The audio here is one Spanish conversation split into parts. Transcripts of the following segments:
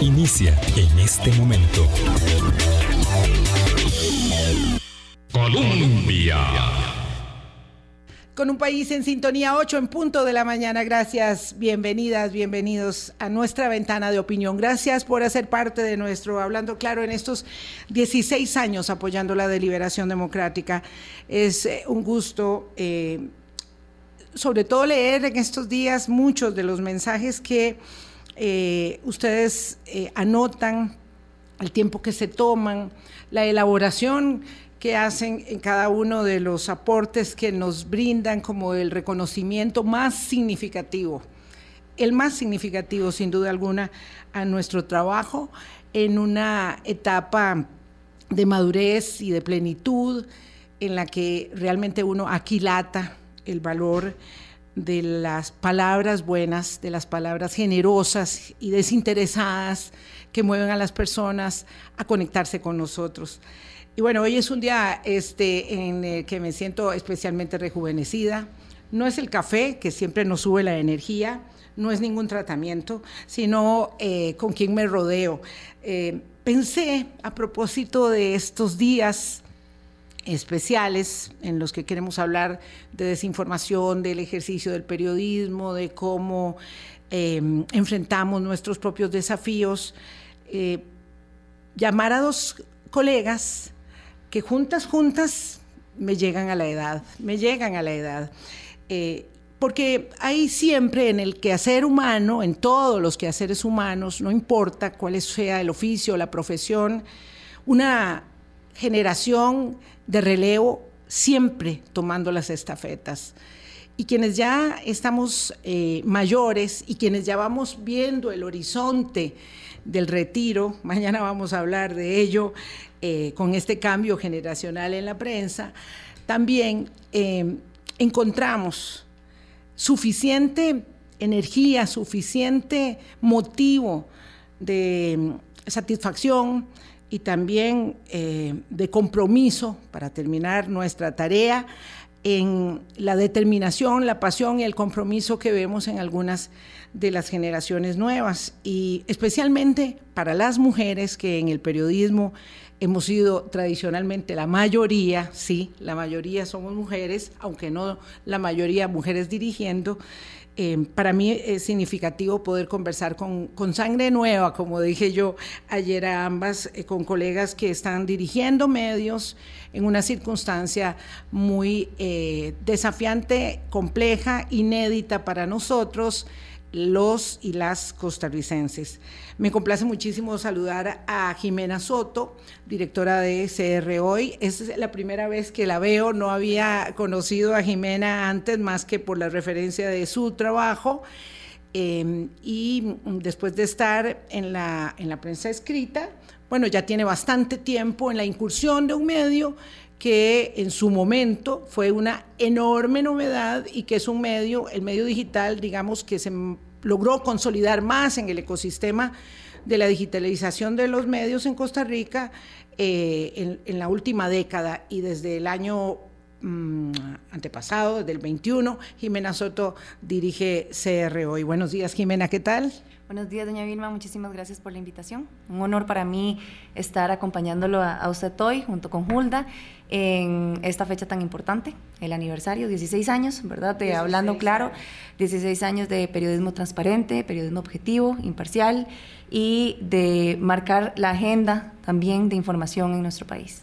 inicia en este momento. Colombia. Con un país en sintonía 8 en punto de la mañana. Gracias, bienvenidas, bienvenidos a nuestra ventana de opinión. Gracias por hacer parte de nuestro Hablando Claro en estos 16 años apoyando la deliberación democrática. Es eh, un gusto, eh, sobre todo leer en estos días muchos de los mensajes que eh, ustedes anotan, el tiempo que se toman, la elaboración que hacen en cada uno de los aportes que nos brindan como el reconocimiento más significativo, el más significativo sin duda alguna a nuestro trabajo en una etapa de madurez y de plenitud en la que realmente uno aquilata el valor de las palabras buenas, de las palabras generosas y desinteresadas que mueven a las personas a conectarse con nosotros. Y bueno, hoy es un día este, en el que me siento especialmente rejuvenecida. No es el café, que siempre nos sube la energía, no es ningún tratamiento, sino eh, con quien me rodeo. Eh, pensé a propósito de estos días especiales en los que queremos hablar de desinformación, del ejercicio del periodismo, de cómo eh, enfrentamos nuestros propios desafíos, llamar a dos colegas que juntas, juntas me llegan a la edad, me llegan a la edad. Eh, porque hay siempre en el quehacer humano, en todos los quehaceres humanos, no importa cuál sea el oficio, la profesión, una generación de relevo siempre tomando las estafetas. Y quienes ya estamos eh, mayores y quienes ya vamos viendo el horizonte del retiro, mañana vamos a hablar de ello, eh, con este cambio generacional en la prensa, también eh, encontramos suficiente energía, suficiente motivo de mm, satisfacción y también eh, de compromiso para terminar nuestra tarea en la determinación, la pasión y el compromiso que vemos en algunas de las generaciones nuevas y especialmente para las mujeres que en el periodismo hemos sido tradicionalmente la mayoría, sí, la mayoría somos mujeres, aunque no la mayoría mujeres dirigiendo. Eh, para mí es significativo poder conversar con, con, sangre nueva, como dije yo ayer a ambas, eh, con colegas que están dirigiendo medios en una circunstancia muy eh, desafiante, compleja, inédita para nosotros los y las costarricenses. Me complace muchísimo saludar a Jimena Soto, directora de CR Hoy. Es la primera vez que la veo, no había conocido a Jimena antes más que por la referencia de su trabajo. Em, y después de estar en la, en la prensa escrita, bueno, ya tiene bastante tiempo en la incursión de un medio que en su momento fue una enorme novedad y que es un medio, el medio digital, digamos, que se logró consolidar más en el ecosistema de la digitalización de los medios en Costa Rica eh, en, la última década y desde el año mm, antepasado, del 21, Jimena Soto dirige CRO. Y buenos días, Jimena, ¿qué tal? Buenos días, doña Vilma. Muchísimas gracias por la invitación. Un honor para mí estar acompañándolo a, usted hoy, junto con Hulda, en esta fecha tan importante, el aniversario, 16 años, ¿verdad? De Hablando Claro, 16 años de periodismo transparente, periodismo objetivo, imparcial y de marcar la agenda también de información en nuestro país.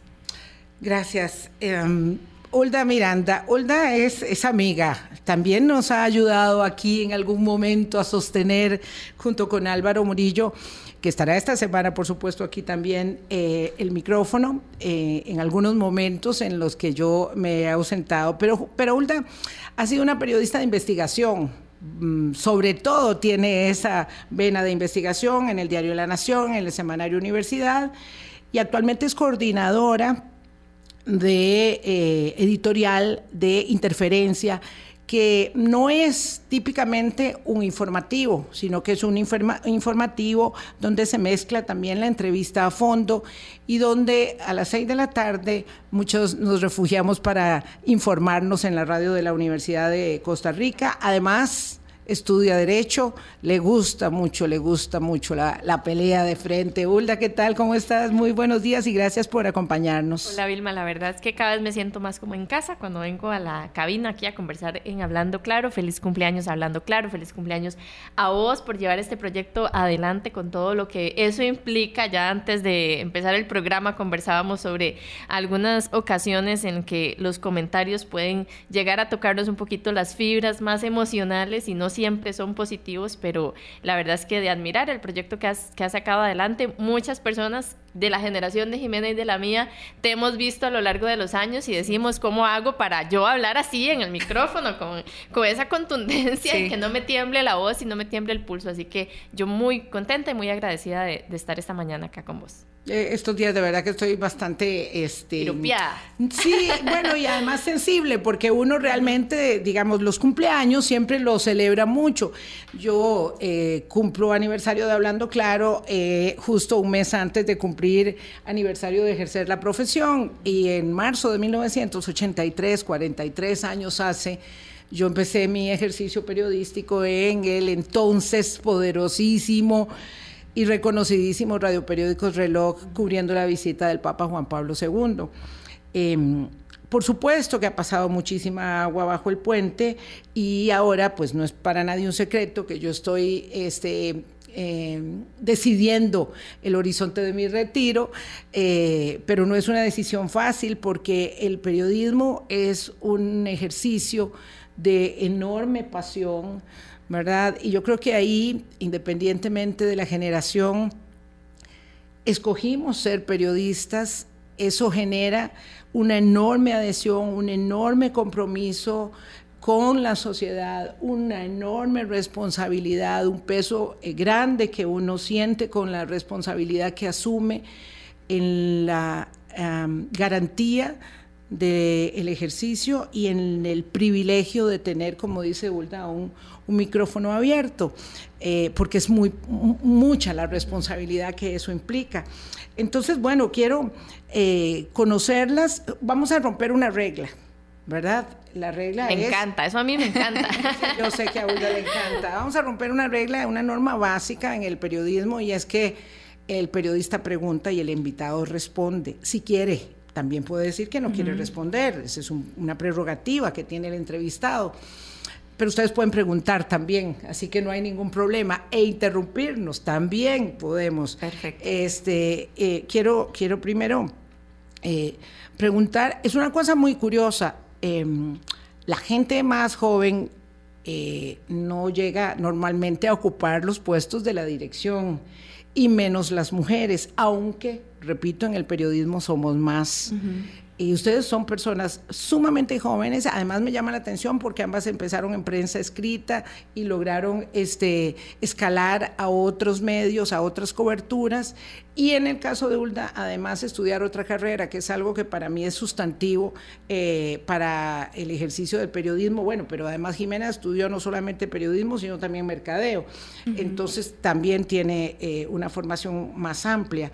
Gracias. Em, Olda Miranda. Olda es, amiga, también nos ha ayudado aquí en algún momento a sostener, junto con Álvaro Murillo, que estará esta semana, por supuesto, aquí también eh, el micrófono, eh, en algunos momentos en los que yo me he ausentado. Pero, pero Olda ha sido una periodista de investigación, mm, sobre todo tiene esa vena de investigación en el diario La Nación, en el semanario Universidad, y actualmente es coordinadora de eh, editorial de interferencia que no es típicamente un informativo, sino que es un informativo donde se mezcla también la entrevista a fondo y donde a las seis de la tarde muchos nos refugiamos para informarnos en la radio de la Universidad de Costa Rica. Además, estudia Derecho, le gusta mucho, le gusta mucho la, la pelea de frente. Hulda, ¿qué tal? ¿Cómo estás? Muy buenos días y gracias por acompañarnos. Hola Vilma, la verdad es que cada vez me siento más como en casa cuando vengo a la cabina aquí a conversar en Hablando Claro. Feliz cumpleaños Hablando Claro, feliz cumpleaños a vos por llevar este proyecto adelante con todo lo que eso implica. Ya antes de empezar el programa conversábamos sobre algunas ocasiones en que los comentarios pueden llegar a tocarnos un poquito las fibras más emocionales y no siempre son positivos, pero la verdad es que de admirar el proyecto que has, que has sacado adelante, muchas personas de la generación de Jimena y de la mía te hemos visto a lo largo de los años y decimos cómo hago para yo hablar así en el micrófono con, con esa contundencia y que no me tiemble la voz y no me tiemble el pulso. Así que yo muy contenta y muy agradecida de, de estar esta mañana acá con vos. Eh, estos días de verdad que estoy bastante este sí bueno y además sensible porque uno realmente digamos los cumpleaños siempre los celebra mucho. Yo eh, cumplo aniversario de hablando claro eh, justo un mes antes de cumplir aniversario de ejercer la profesión y en marzo de 1983 43 años hace yo empecé mi ejercicio periodístico en el entonces poderosísimo y reconocidísimos radioperiódicos Reloj cubriendo la visita del Papa Juan Pablo II. Em, por supuesto que ha pasado muchísima agua bajo el puente y ahora pues no es para nadie un secreto que yo estoy este, em, decidiendo el horizonte de mi retiro, eh, pero no es una decisión fácil porque el periodismo es un ejercicio de enorme pasión, ¿verdad? Y yo creo que ahí, independientemente de la generación, escogimos ser periodistas, eso genera una enorme adhesión, un enorme compromiso con la sociedad, una enorme responsabilidad, un peso eh, grande que uno siente con la responsabilidad que asume en la garantía del ejercicio y en el privilegio de tener, como dice Ulda, un, un micrófono abierto, eh, porque es muy, mucha la responsabilidad que eso implica. Entonces, bueno, quiero eh, conocerlas. Vamos a romper una regla, ¿verdad? La regla me es... Me encanta, eso a mí me encanta. Yo sé que a Ulda le encanta. Vamos a romper una regla, una norma básica en el periodismo y es que el periodista pregunta y el invitado responde, si quiere, también puede decir que no quiere responder, esa es una prerrogativa que tiene el entrevistado. Pero ustedes pueden preguntar también, así que no hay ningún problema. E interrumpirnos también podemos. Perfecto. Este, eh, quiero, quiero primero eh, preguntar, es una cosa muy curiosa. Em, la gente más joven eh, no llega normalmente a ocupar los puestos de la dirección y menos las mujeres, aunque, repito, en el periodismo somos más. Y ustedes son personas sumamente jóvenes, además me llama la atención porque ambas empezaron en prensa escrita y lograron este, escalar a otros medios, a otras coberturas. Y en el caso de Ulda, además estudiar otra carrera, que es algo que para mí es sustantivo eh, para el ejercicio del periodismo. Bueno, pero además Jimena estudió no solamente periodismo, sino también mercadeo. Entonces también tiene eh, una formación más amplia.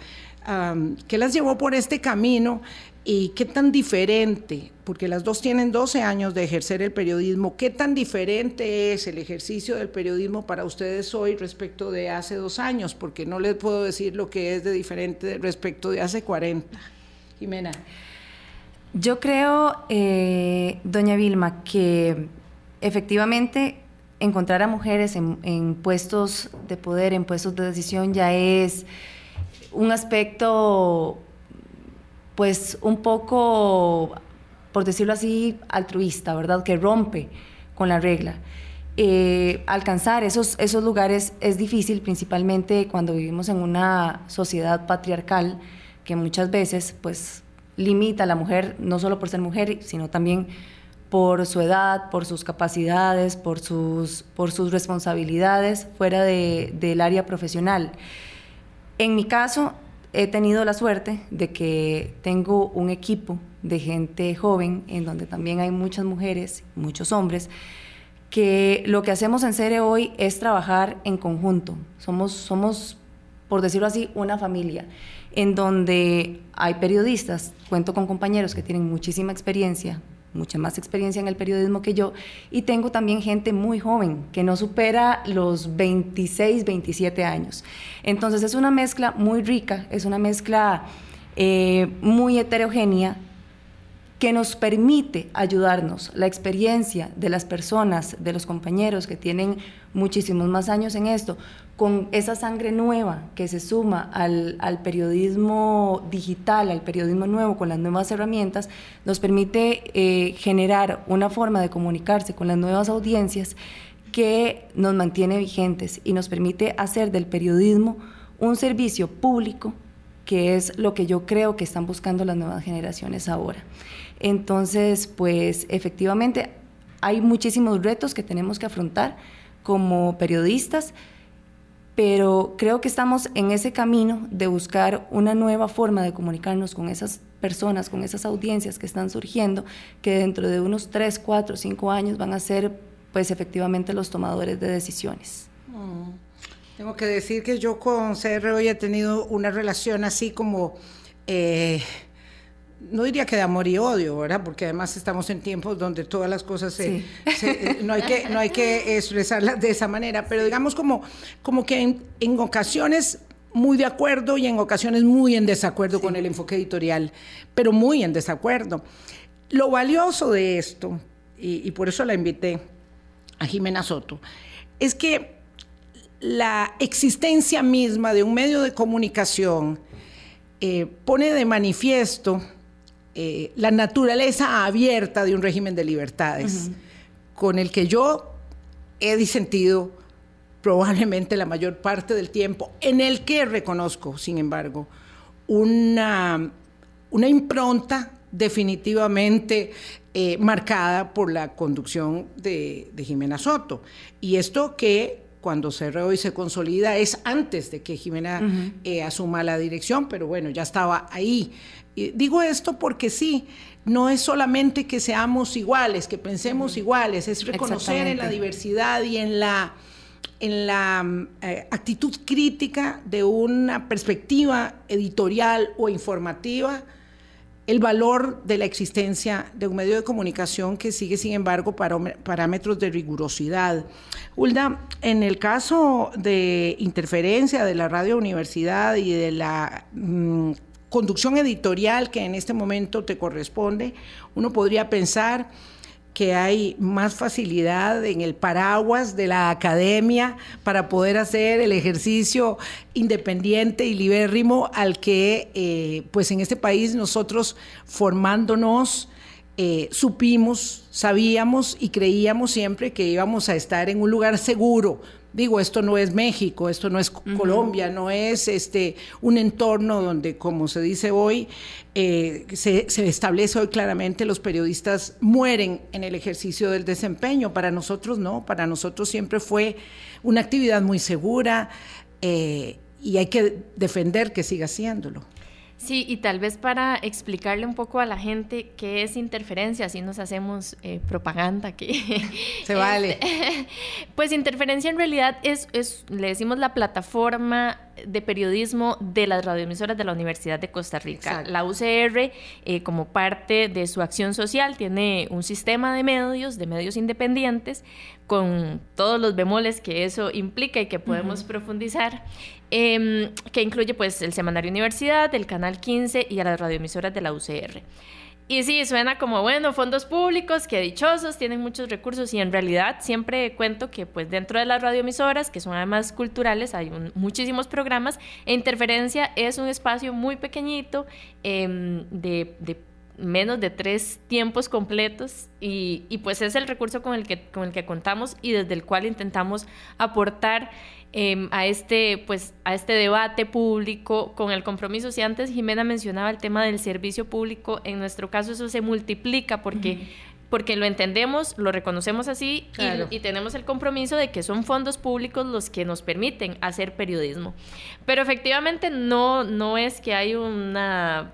¿Qué las llevó por este camino? ¿Y qué tan diferente, porque las dos tienen 12 años de ejercer el periodismo, qué tan diferente es el ejercicio del periodismo para ustedes hoy respecto de hace dos años? Porque no les puedo decir lo que es de diferente respecto de hace 40. Jimena. Yo creo, eh, doña Vilma, que efectivamente encontrar a mujeres en puestos de poder, en puestos de decisión, ya es un aspecto pues un poco, por decirlo así, altruista, ¿verdad? Que rompe con la regla. Eh, alcanzar esos, esos lugares es difícil, principalmente cuando vivimos en una sociedad patriarcal que muchas veces pues limita a la mujer, no solo por ser mujer, sino también por su edad, por sus capacidades, por sus, por sus responsabilidades fuera de, del área profesional. En mi caso, he tenido la suerte de que tengo un equipo de gente joven, en donde también hay muchas mujeres, muchos hombres, que lo que hacemos en Cere hoy es trabajar en conjunto. Somos, somos, por decirlo así, una familia, en donde hay periodistas, cuento con compañeros que tienen muchísima experiencia, mucha más experiencia en el periodismo que yo, y tengo también gente muy joven, que no supera los 26, 27 años. Entonces es una mezcla muy rica, es una mezcla eh, muy heterogénea que nos permite ayudarnos. La experiencia de las personas, de los compañeros que tienen muchísimos más años en esto, con esa sangre nueva que se suma al, periodismo digital, al periodismo nuevo, con las nuevas herramientas, nos permite eh, generar una forma de comunicarse con las nuevas audiencias que nos mantiene vigentes y nos permite hacer del periodismo un servicio público que es lo que yo creo que están buscando las nuevas generaciones ahora. Entonces, pues efectivamente hay muchísimos retos que tenemos que afrontar como periodistas, pero creo que estamos en ese camino de buscar una nueva forma de comunicarnos con esas personas, con esas audiencias que están surgiendo, que dentro de unos 3, 4, 5 años van a ser pues efectivamente los tomadores de decisiones. Mm. Tengo que decir que yo con CR hoy he tenido una relación así como... Eh, no diría que de amor y odio, ¿verdad? Porque además estamos en tiempos donde todas las cosas se, no, hay que, no hay que expresarlas de esa manera, pero digamos como, como que en, ocasiones muy de acuerdo y en ocasiones muy en desacuerdo con el enfoque editorial, pero muy en desacuerdo. Lo valioso de esto, y, por eso la invité a Jimena Soto, es que la existencia misma de un medio de comunicación eh, pone de manifiesto eh, la naturaleza abierta de un régimen de libertades, con el que yo he disentido probablemente la mayor parte del tiempo, en el que reconozco, sin embargo, una, una impronta definitivamente eh, marcada por la conducción de, Jimena Soto. Y esto que cuando se y se consolida es antes de que Jimena eh, asuma la dirección, pero bueno, ya estaba ahí digo esto porque sí, no es solamente que seamos iguales, que pensemos iguales, es reconocer en la diversidad y en la, en la eh, actitud crítica de una perspectiva editorial o informativa el valor de la existencia de un medio de comunicación que sigue, sin embargo, parámetros de rigurosidad. Hulda, en el caso de interferencia de la radio universidad y de la mm, conducción editorial que en este momento te corresponde, uno podría pensar que hay más facilidad en el paraguas de la academia para poder hacer el ejercicio independiente y libérrimo al que, eh, pues en este país nosotros formándonos, eh, supimos, sabíamos y creíamos siempre que íbamos a estar en un lugar seguro Digo, esto no es México, esto no es Colombia, no es este un entorno donde, como se dice hoy, eh, se, establece hoy claramente los periodistas mueren en el ejercicio del desempeño. Para nosotros no, para nosotros siempre fue una actividad muy segura eh, y hay que defender que siga haciéndolo. Sí, y tal vez para explicarle un poco a la gente qué es interferencia, así nos hacemos eh, propaganda aquí. Se vale. Este, pues interferencia en realidad es, es, le decimos la plataforma de periodismo de las radioemisoras de la Universidad de Costa Rica. La UCR, eh, como parte de su acción social, tiene un sistema de medios, de medios independientes, con todos los bemoles que eso implica y que podemos profundizar. Em, que incluye pues el Semanario Universidad, el Canal 15 y a las radioemisoras de la UCR. Y sí, suena como, bueno, fondos públicos, que dichosos, tienen muchos recursos y en realidad siempre cuento que pues dentro de las radioemisoras, que son además culturales, hay muchísimos programas e Interferencia es un espacio muy pequeñito em, de, menos de tres tiempos completos y, y, pues es el recurso con el, que, con el que contamos y desde el cual intentamos aportar Em, a, este, pues, a este debate público con el compromiso. Si antes Jimena mencionaba el tema del servicio público, en nuestro caso eso se multiplica porque... porque lo entendemos, lo reconocemos así y, tenemos el compromiso de que son fondos públicos los que nos permiten hacer periodismo. Pero efectivamente no, no es que hay una,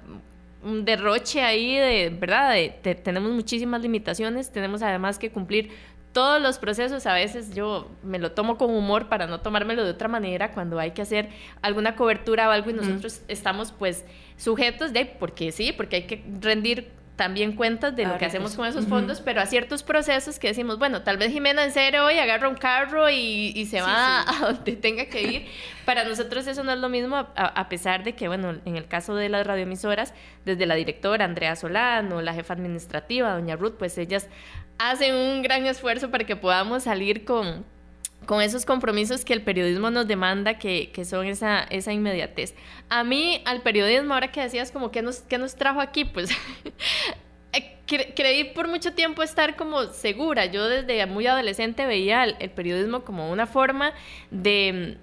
un derroche ahí de, ¿verdad? tenemos muchísimas limitaciones, tenemos además que cumplir todos los procesos a veces yo me lo tomo con humor para no tomármelo de otra manera cuando hay que hacer alguna cobertura o algo y nosotros estamos pues sujetos de, porque sí, porque hay que rendir también cuentas de lo que hacemos con esos fondos, pero a ciertos procesos que decimos, bueno, tal vez Jimena en serio hoy agarra un carro y, se va a donde tenga que ir. Para nosotros eso no es lo mismo, a, pesar de que, bueno, en el caso de las radioemisoras, desde la directora Andrea Solano, la jefa administrativa, doña Ruth, pues ellas hacen un gran esfuerzo para que podamos salir con con esos compromisos que el periodismo nos demanda, que, que, son esa, esa inmediatez. A mí, al periodismo, ahora que decías como, ¿qué nos, qué nos trajo aquí? Pues eh, creí por mucho tiempo estar como segura. Yo desde muy adolescente veía el, periodismo como una forma de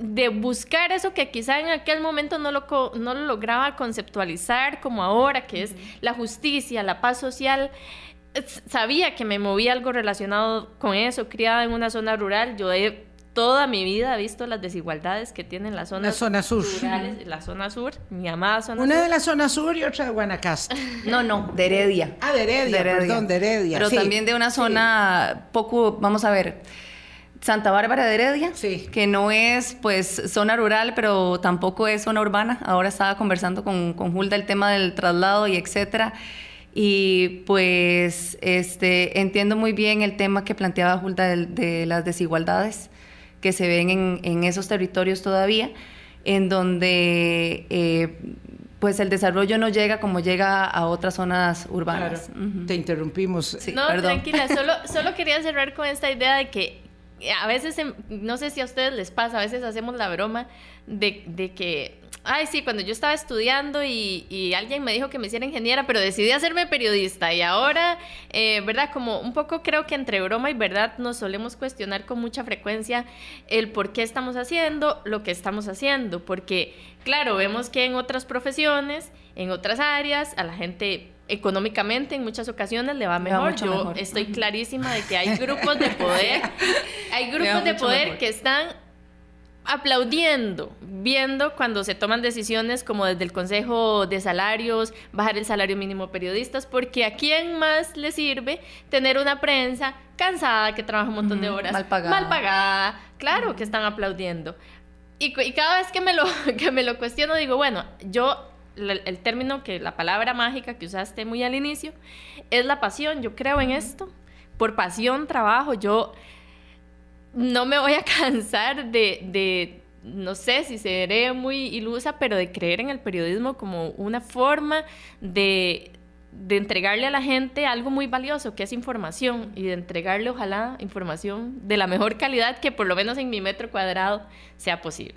de buscar eso que quizá en aquel momento no lo, no lo lograba conceptualizar como ahora, que es la justicia, la paz social sabía que me movía algo relacionado con eso, criada en una zona rural, yo he toda mi vida he visto las desigualdades que tienen las zonas la zona sur. rurales, la zona sur, mi amada zona Una sur. de la zona sur y otra de Guanacaste. No, no, de Heredia. Ah, de Heredia, perdón, de Heredia. Pero también de una zona poco, vamos a ver, Santa Bárbara de Heredia, sí. que no es pues zona rural, pero tampoco es zona urbana. Ahora estaba conversando con, con Hulda el tema del traslado y etcétera. Y pues este, entiendo muy bien el tema que planteaba Julta de, las desigualdades que se ven en, esos territorios todavía, en donde eh, pues el desarrollo no llega como llega a otras zonas urbanas. Te interrumpimos. no, tranquila, solo, solo quería cerrar con esta idea de que a veces, em, no sé si a ustedes les pasa, a veces hacemos la broma de, de que Ay, sí, cuando yo estaba estudiando y, alguien me dijo que me hiciera ingeniera, pero decidí hacerme periodista y ahora, eh, ¿verdad? Como un poco creo que entre broma y verdad nos solemos cuestionar con mucha frecuencia el por qué estamos haciendo lo que estamos haciendo, porque claro, vemos que en otras profesiones, en otras áreas, a la gente económicamente en muchas ocasiones le va mejor. Yo estoy clarísima de que hay grupos de poder, hay grupos de poder que están aplaudiendo, viendo cuando se toman decisiones como desde el Consejo de Salarios, bajar el salario mínimo periodistas, porque a quién más le sirve tener una prensa cansada, que trabaja un montón de horas, mal pagada, mal pagada claro que están aplaudiendo. Y, cada vez que me, lo, que me lo cuestiono, digo, bueno, yo, el término, que la palabra mágica que usaste muy al inicio, es la pasión, yo creo en esto, por pasión trabajo, yo no me voy a cansar de, no sé si seré muy ilusa, pero de creer en el periodismo como una forma de, de entregarle a la gente algo muy valioso, que es información, y de entregarle, ojalá, información de la mejor calidad que por lo menos en mi metro cuadrado sea posible.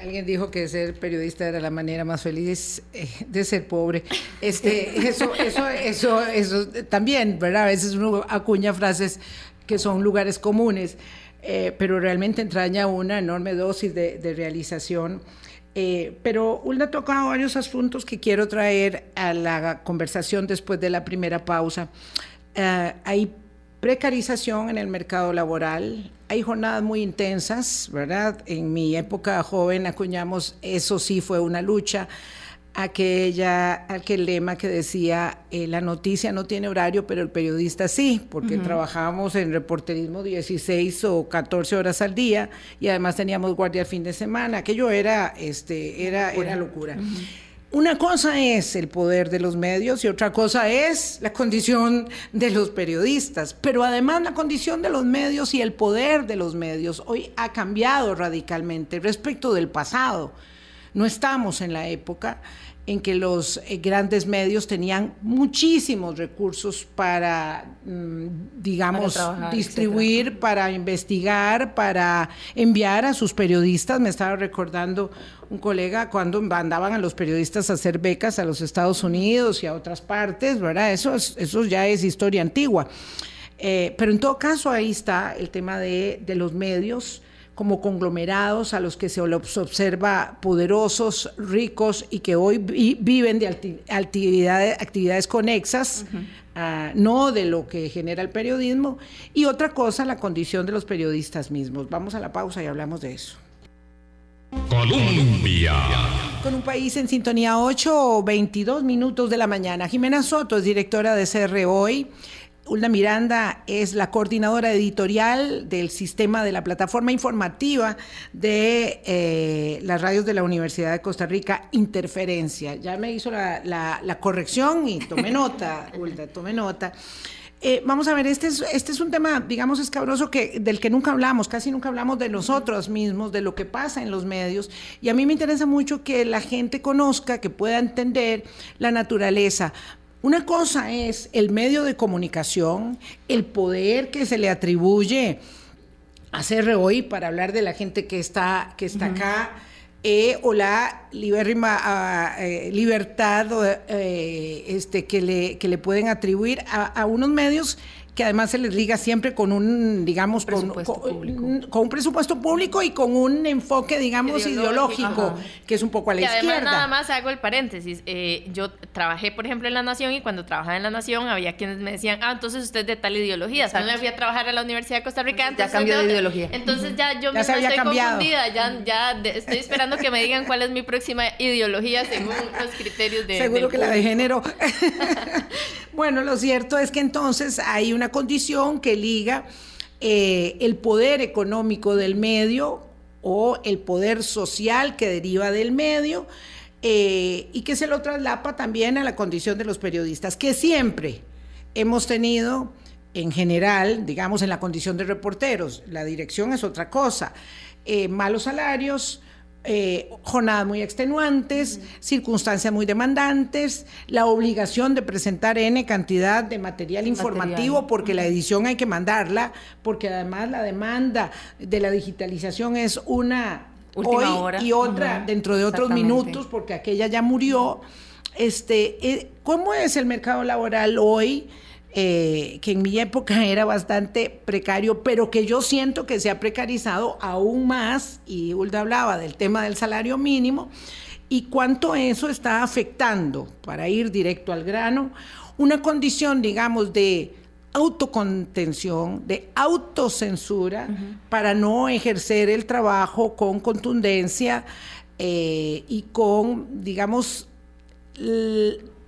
alguien dijo que ser periodista era la manera más feliz eh, de ser pobre. Este, eso, eso, eso, eso también, ¿verdad? A veces uno acuña frases que son lugares comunes, eh, pero realmente entraña una enorme dosis de, realización. Eh, pero Ulda ha tocado varios asuntos que quiero traer a la conversación después de la primera pausa. Eh, hay precarización en el mercado laboral, hay jornadas muy intensas, ¿verdad? En mi época joven acuñamos, eso sí fue una lucha aquella, aquel lema que decía, eh, la noticia no tiene horario, pero el periodista sí, porque trabajábamos en reporterismo 16 o 14 horas al día y además teníamos guardia el fin de semana. Aquello era, este, era, locura. Era locura. Una cosa es el poder de los medios y otra cosa es la condición de los periodistas, pero además la condición de los medios y el poder de los medios hoy ha cambiado radicalmente respecto del pasado. No estamos en la época en que los eh, grandes medios tenían muchísimos recursos para, mm, digamos, distribuir, para investigar, para enviar a sus periodistas. Me estaba recordando un colega cuando mandaban a los periodistas a hacer becas a los Estados Unidos y a otras partes, ¿verdad? Eso, eso ya es historia antigua. Eh, pero en todo caso ahí está el tema de, de los medios como conglomerados a los que se los observa poderosos, ricos y que hoy viven de actividades, actividades conexas, ah, no de lo que genera el periodismo. Y otra cosa, la condición de los periodistas mismos. Vamos a la pausa y hablamos de eso. Colombia. Con un país en sintonía 8 o 22 minutos de la mañana. Jimena Soto es directora de CR Hoy Hulda Miranda es la coordinadora editorial del sistema de la plataforma informativa de eh, las radios de la Universidad de Costa Rica, Interferencia. Ya me hizo la, corrección y tomé nota, Hulda, tomé nota. Eh, vamos a ver, este es, este es un tema, digamos, escabroso que, del que nunca hablamos, casi nunca hablamos de nosotros mismos, de lo que pasa en los medios. Y a mí me interesa mucho que la gente conozca, que pueda entender la naturaleza. Una cosa es el medio de comunicación, el poder que se le atribuye a CROI para hablar de la gente que está, que está acá, eh, o la libérrima, eh, libertad eh, este, que, le, que le pueden atribuir a, a unos medios que además se les liga siempre con un, digamos, con, un presupuesto público y con un enfoque, digamos, ideológico, que es un poco a la izquierda. Además, nada más hago el paréntesis. Eh, yo trabajé, por ejemplo, en La Nación y cuando trabajaba en La Nación había quienes me decían, ah, entonces usted es de tal ideología. Cuando me fui a trabajar a la Universidad de Costa Rica, ya cambió de, ideología. Entonces ya yo me estoy confundida, ya, ya estoy esperando que me digan cuál es mi próxima ideología según los criterios de... Seguro que la de género. bueno, lo cierto es que entonces hay una condición que liga eh, el poder económico del medio o el poder social que deriva del medio eh, y que se lo traslapa también a la condición de los periodistas, que siempre hemos tenido en general, digamos, en la condición de reporteros. La dirección es otra cosa. Eh, malos salarios, eh, jornadas muy extenuantes, circunstancias muy demandantes, la obligación de presentar N cantidad de material, informativo porque la edición hay que mandarla, porque además la demanda de la digitalización es una hoy y otra dentro de otros minutos porque aquella ya murió. Este, eh, ¿Cómo es el mercado laboral hoy? Eh, que en mi época era bastante precario, pero que yo siento que se ha precarizado aún más, y Hulda hablaba del tema del salario mínimo, y cuánto eso está afectando, para ir directo al grano, una condición, digamos, de autocontención, de autocensura, para no ejercer el trabajo con contundencia eh, y con, digamos,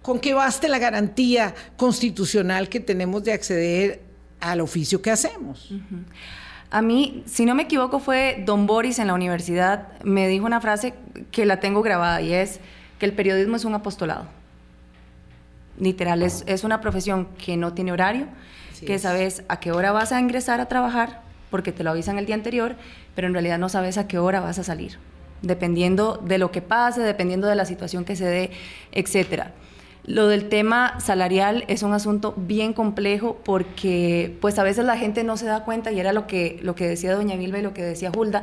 con que baste la garantía constitucional que tenemos de acceder al oficio que hacemos. A mí, si no me equivoco, fue Don Boris en la universidad, me dijo una frase que la tengo grabada y es que el periodismo es un apostolado. Literal, es, es una profesión que no tiene horario, que sabes a qué hora vas a ingresar a trabajar, porque te lo avisan el día anterior, pero en realidad no sabes a qué hora vas a salir, dependiendo de lo que pase, dependiendo de la situación que se dé, etcétera. Lo del tema salarial es un asunto bien complejo porque pues a veces la gente no se da cuenta y era lo que, lo que decía doña Vilma y lo que decía Hulda.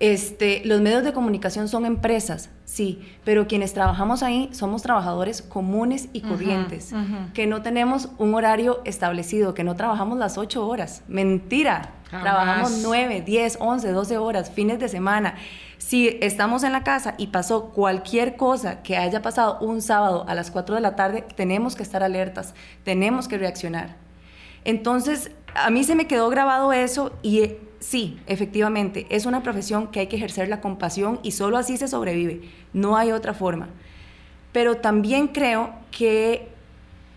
Este, los medios de comunicación son empresas, sí, pero quienes trabajamos ahí somos trabajadores comunes y corrientes, que no tenemos un horario establecido, que no trabajamos las ocho horas. Mentira, trabajamos nueve, diez, once, doce horas, fines de semana. Si estamos en la casa y pasó cualquier cosa que haya pasado un sábado a las 4 de la tarde, tenemos que estar alertas, tenemos que reaccionar. Entonces, a mí se me quedó grabado eso y eh, sí, efectivamente, es una profesión que hay que ejercer la compasión y solo así se sobrevive, no hay otra forma. Pero también creo que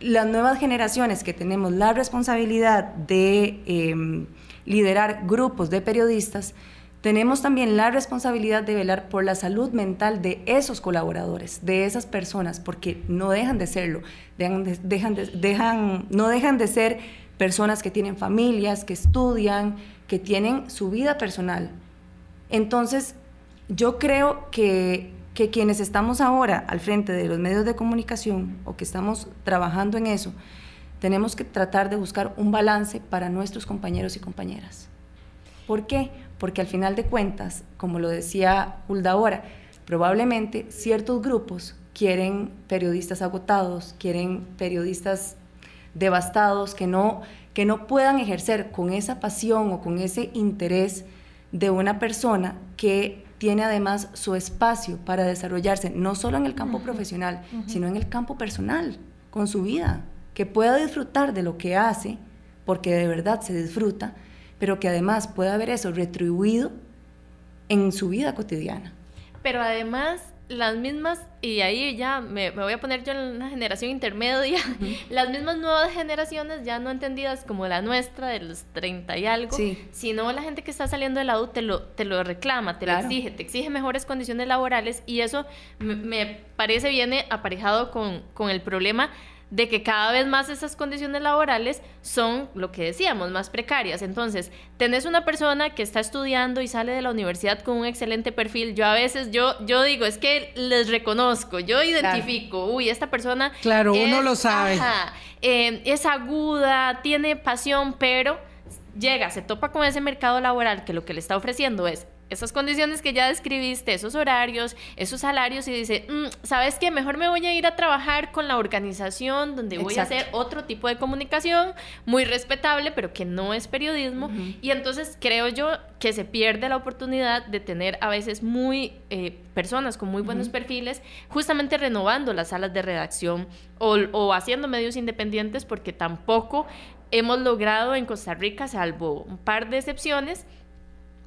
las nuevas generaciones que tenemos la responsabilidad de em, liderar grupos de periodistas, tenemos también la responsabilidad de velar por la salud mental de esos colaboradores, de esas personas, porque no dejan de serlo, dejan, dejan, no dejan de ser personas que tienen familias, que estudian, que tienen su vida personal. Entonces, yo creo que, que quienes estamos ahora al frente de los medios de comunicación o que estamos trabajando en eso, tenemos que tratar de buscar un balance para nuestros compañeros y compañeras. ¿Por qué? Porque al final de cuentas, como lo decía Hulda ahora, probablemente ciertos grupos quieren periodistas agotados, quieren periodistas devastados que no, que no puedan ejercer con esa pasión o con ese interés de una persona que tiene además su espacio para desarrollarse, no solo en el campo profesional, sino en el campo personal, con su vida, que pueda disfrutar de lo que hace, porque de verdad se disfruta, pero que además pueda haber eso retribuido en su vida cotidiana. Pero además las mismas, y ahí ya me, voy a poner yo en una generación intermedia, las mismas nuevas generaciones ya no entendidas como la nuestra de los 30 y algo, sino la gente que está saliendo de la U te lo, te lo reclama, te lo exige, te exige mejores condiciones laborales y eso me, me parece viene aparejado con, con el problema de que cada vez más esas condiciones laborales son lo que decíamos, más precarias. Entonces, tenés una persona que está estudiando y sale de la universidad con un excelente perfil. Yo a veces, yo, yo digo, es que les reconozco, yo identifico, uy, esta persona... Claro, uno lo sabe. Eh, es aguda, tiene pasión, pero llega, se topa con ese mercado laboral que lo que le está ofreciendo es esas condiciones que ya describiste, esos horarios, esos salarios y dice, mm, ¿sabes qué? Mejor me voy a ir a trabajar con la organización donde voy a hacer otro tipo de comunicación muy respetable, pero que no es periodismo. Y entonces creo yo que se pierde la oportunidad de tener a veces muy eh, personas con muy buenos perfiles, justamente renovando las salas de redacción o, o haciendo medios independientes, porque tampoco hemos logrado en Costa Rica, salvo un par de excepciones,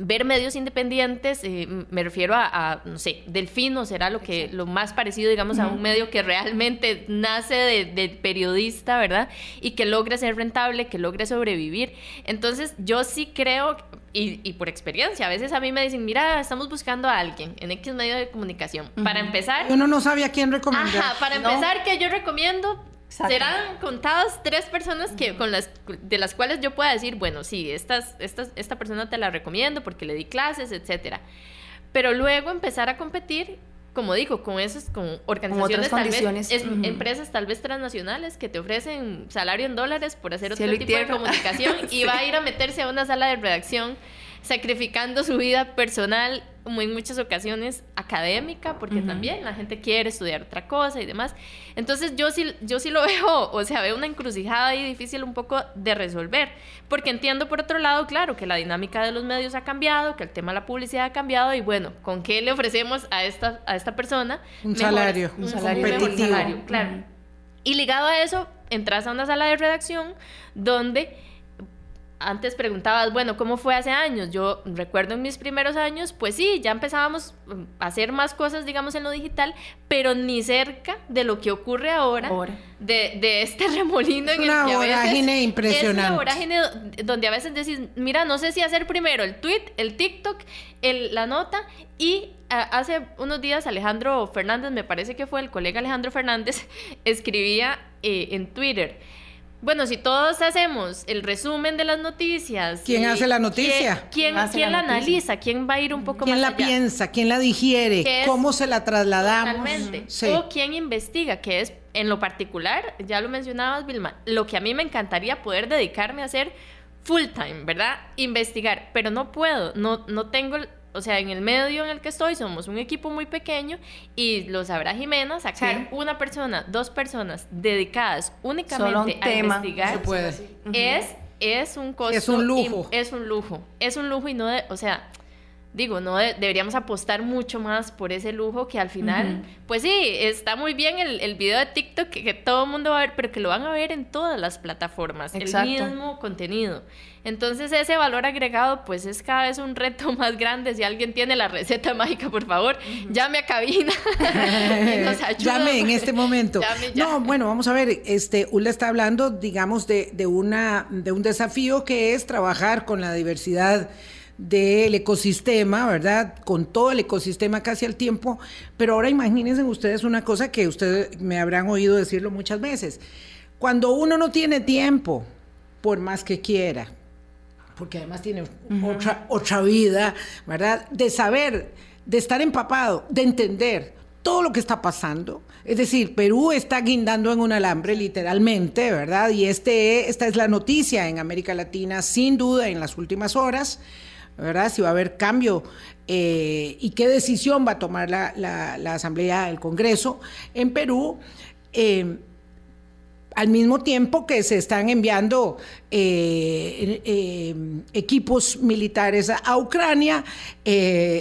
ver medios independientes, eh, me refiero a, no sé, Delfino será lo que lo más parecido, digamos, a un medio que realmente nace del periodista, ¿verdad? Y que logre ser rentable, que logre sobrevivir. Entonces, yo sí creo, y, por experiencia, a veces a mí me dicen, mira, estamos buscando a alguien en X medio de comunicación. Para empezar... Uno no sabía quién recomendar. Ajá, para empezar, que yo recomiendo Serán contadas tres personas que, con las, de las cuales yo pueda decir, bueno, sí, estas, estas, esta persona te la recomiendo porque le di clases, etcétera. Pero luego empezar a competir, como digo, con esos, con organizaciones tal vez, empresas tal vez transnacionales que te ofrecen salario en dólares por hacer otro tipo de comunicación y va a ir a meterse a una sala de redacción sacrificando su vida personal, como en muchas ocasiones académica, porque también la gente quiere estudiar otra cosa y demás. Entonces yo sí, yo sí lo veo, o sea, veo una encrucijada ahí difícil un poco de resolver, porque entiendo por otro lado, claro, que la dinámica de los medios ha cambiado, que el tema de la publicidad ha cambiado y bueno, ¿con qué le ofrecemos a esta, a esta persona? Un salario, un, salario, salario, claro. Y ligado a eso, entras a una sala de redacción donde antes preguntabas, bueno, ¿cómo fue hace años? Yo recuerdo en mis primeros años, pues sí, ya empezábamos mm, a hacer más cosas, digamos, en lo digital, pero ni cerca de lo que ocurre ahora, De, de, este remolino en el que a veces, impresionante. Es una vorágine donde a veces decís, mira, no sé si hacer primero el tweet, el TikTok, el, la nota, y hace unos días Alejandro Fernández, me parece que fue el colega Alejandro Fernández, escribía eh, en Twitter, bueno, si todos hacemos el resumen de las noticias. ¿Quién hace la noticia? ¿Quién, quién, la, analiza? ¿Quién va a ir un poco ¿Quién más ¿Quién la piensa? ¿Quién la digiere? ¿Cómo se la trasladamos? Totalmente. O quién investiga, que es en lo particular, ya lo mencionabas, Vilma, lo que a mí me encantaría poder dedicarme a hacer full time, ¿verdad? Investigar, pero no puedo, no, no tengo o sea, en el medio en el que estoy somos un equipo muy pequeño y lo sabrá Jimena, sacar una persona, dos personas dedicadas únicamente a investigar es es un costo es un lujo. es un lujo es un lujo y no de, o sea digo, no deberíamos apostar mucho más por ese lujo que al final, pues sí, está muy bien el, el video de TikTok que, todo el mundo va a ver, pero que lo van a ver en todas las plataformas, el mismo contenido. Entonces ese valor agregado pues es cada vez un reto más grande. Si alguien tiene la receta mágica, por favor, llame a cabina Llame en este momento. No, bueno, vamos a ver, este, Ula está hablando, digamos, de, de, una, de un desafío que es trabajar con la diversidad del ecosistema, ¿verdad? Con todo el ecosistema casi al tiempo, pero ahora imagínense ustedes una cosa que ustedes me habrán oído decirlo muchas veces. Cuando uno no tiene tiempo, por más que quiera, porque además tiene otra, otra vida, ¿verdad? De saber, de estar empapado, de entender todo lo que está pasando. Es decir, Perú está guindando en un alambre, literalmente, ¿verdad? Y este, esta es la noticia en América Latina, sin duda, en las últimas horas. ¿Verdad? Si va a haber cambio eh, y qué decisión va a tomar la, la, Asamblea del Congreso en Perú. Eh, al mismo tiempo que se están enviando eh, equipos militares a, Ucrania,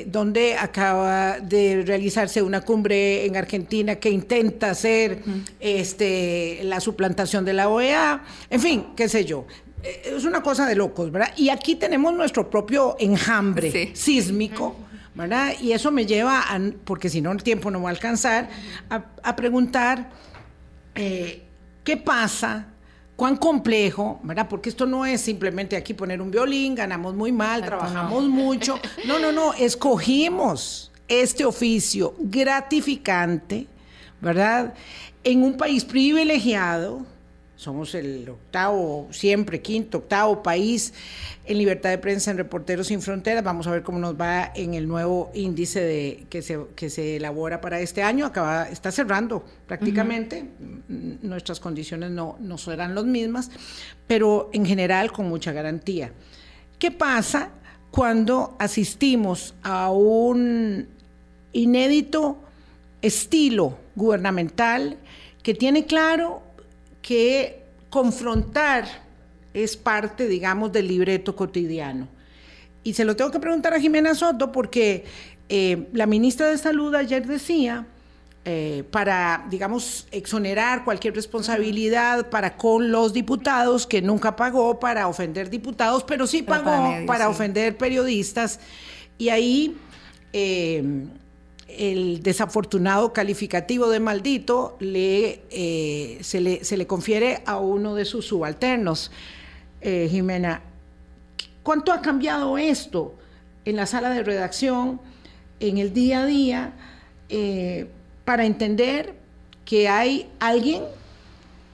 donde acaba de realizarse una cumbre en Argentina que intenta hacer este, la suplantación de la OEA, en fin, qué sé yo. Eh, es una cosa de locos, ¿verdad? Y aquí tenemos nuestro propio enjambre sísmico, ¿verdad? Y eso me lleva, a, porque si no el tiempo no va a alcanzar, a, preguntar eh, qué pasa cuán complejo, ¿verdad? Porque esto no es simplemente aquí poner un violín, ganamos muy mal, trabajamos mucho. No, no, no, escogimos este oficio gratificante, ¿verdad? En un país privilegiado, somos el octavo, siempre quinto, octavo país en libertad de prensa en Reporteros Sin Fronteras. Vamos a ver cómo nos va en el nuevo índice de, que, se, que se elabora para este año. Acaba, está cerrando prácticamente. Nuestras condiciones no, no serán las mismas, pero en general con mucha garantía. ¿Qué pasa cuando asistimos a un inédito estilo gubernamental que tiene claro que confrontar es parte, digamos, del libreto cotidiano. Y se lo tengo que preguntar a Jimena Soto porque eh, la ministra de Salud ayer decía, eh, para, digamos, exonerar cualquier responsabilidad para con los diputados, que nunca pagó para ofender diputados, pero sí pagó para, ofender periodistas. Y ahí... Eh, el desafortunado calificativo de maldito le, eh, se, le, se, le, confiere a uno de sus subalternos. Eh, Jimena, ¿cuánto ha cambiado esto en la sala de redacción, en el día a día, eh, para entender que hay alguien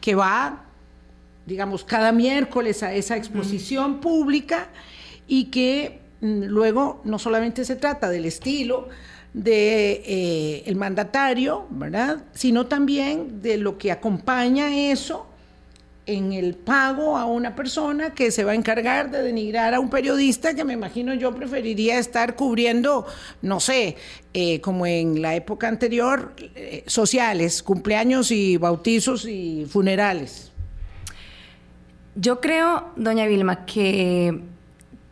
que va, digamos, cada miércoles a esa exposición pública y que mm, luego no solamente se trata del estilo, de eh, el mandatario, ¿verdad? Sino también de lo que acompaña eso en el pago a una persona que se va a encargar de denigrar a un periodista que me imagino yo preferiría estar cubriendo, no sé, eh, como en la época anterior, eh, sociales, cumpleaños y bautizos y funerales. Yo creo, doña Vilma, que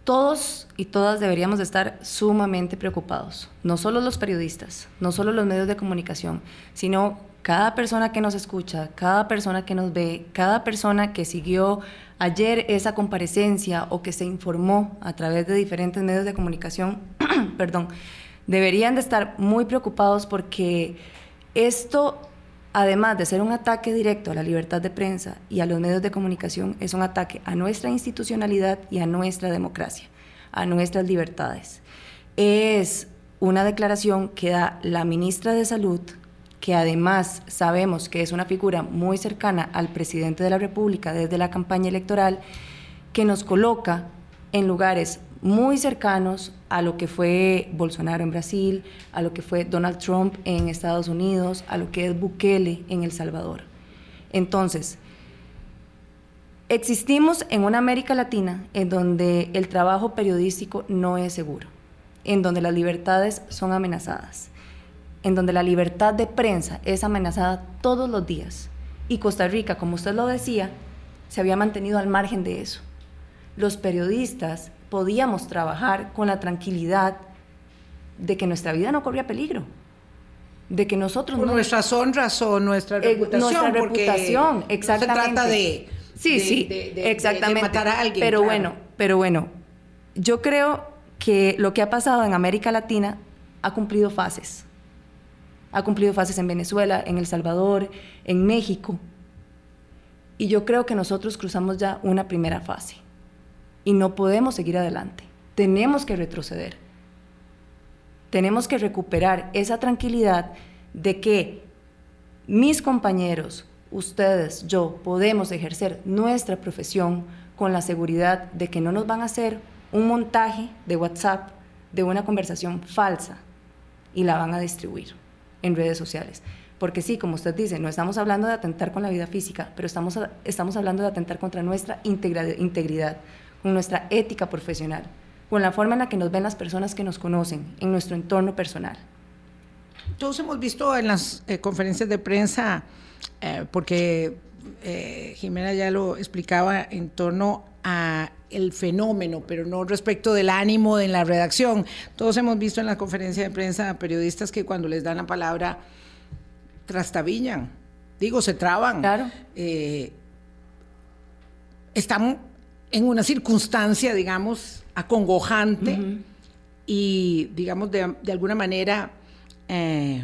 todos y todas deberíamos estar sumamente preocupados, no solo los periodistas, no solo los medios de comunicación, sino cada persona que nos escucha, cada persona que nos ve, cada persona que siguió ayer esa comparecencia o que se informó a través de diferentes medios de comunicación, perdón, deberían de estar muy preocupados porque esto, además de ser un ataque directo a la libertad de prensa y a los medios de comunicación, es un ataque a nuestra institucionalidad y a nuestra democracia a nuestras libertades. Es una declaración que da la ministra de Salud, que además sabemos que es una figura muy cercana al presidente de la República desde la campaña electoral, que nos coloca en lugares muy cercanos a lo que fue Bolsonaro en Brasil, a lo que fue Donald Trump en Estados Unidos, a lo que es Bukele en El Salvador. Entonces, Existimos en una América Latina en donde el trabajo periodístico no es seguro, en donde las libertades son amenazadas, en donde la libertad de prensa es amenazada todos los días. Y Costa Rica, como usted lo decía, se había mantenido al margen de eso. Los periodistas podíamos trabajar con la tranquilidad de que nuestra vida no corría peligro, de que nosotros Por no... nuestras honras o nuestra eh, reputación. nuestra reputación, exactamente. se trata de Sí, sí, exactamente. matar a alguien. Pero bueno, pero bueno, yo creo que lo que ha pasado en América Latina ha cumplido fases. Ha cumplido fases en Venezuela, en El Salvador, en México. Y yo creo que nosotros cruzamos ya una primera fase. Y no podemos seguir adelante. Tenemos que retroceder. Tenemos que recuperar esa tranquilidad de que mis compañeros, ustedes, yo, podemos ejercer nuestra profesión con la seguridad de que no nos van a hacer un montaje de WhatsApp de una conversación falsa y la van a distribuir en redes sociales. Porque sí, como usted dice, no estamos hablando de atentar con la vida física, pero estamos, estamos hablando de atentar contra nuestra integridad, con nuestra ética profesional, con la forma en la que nos ven las personas que nos conocen, en nuestro entorno personal. Todos hemos visto en las eh, conferencias de prensa eh, porque eh, Jimena ya lo explicaba en torno a el fenómeno, pero no respecto del ánimo de la redacción. Todos hemos visto en la conferencia de prensa a periodistas que cuando les dan la palabra trastabillan, digo, se traban. Claro. Eh, están en una circunstancia, digamos, acongojante y, digamos, de, alguna manera eh,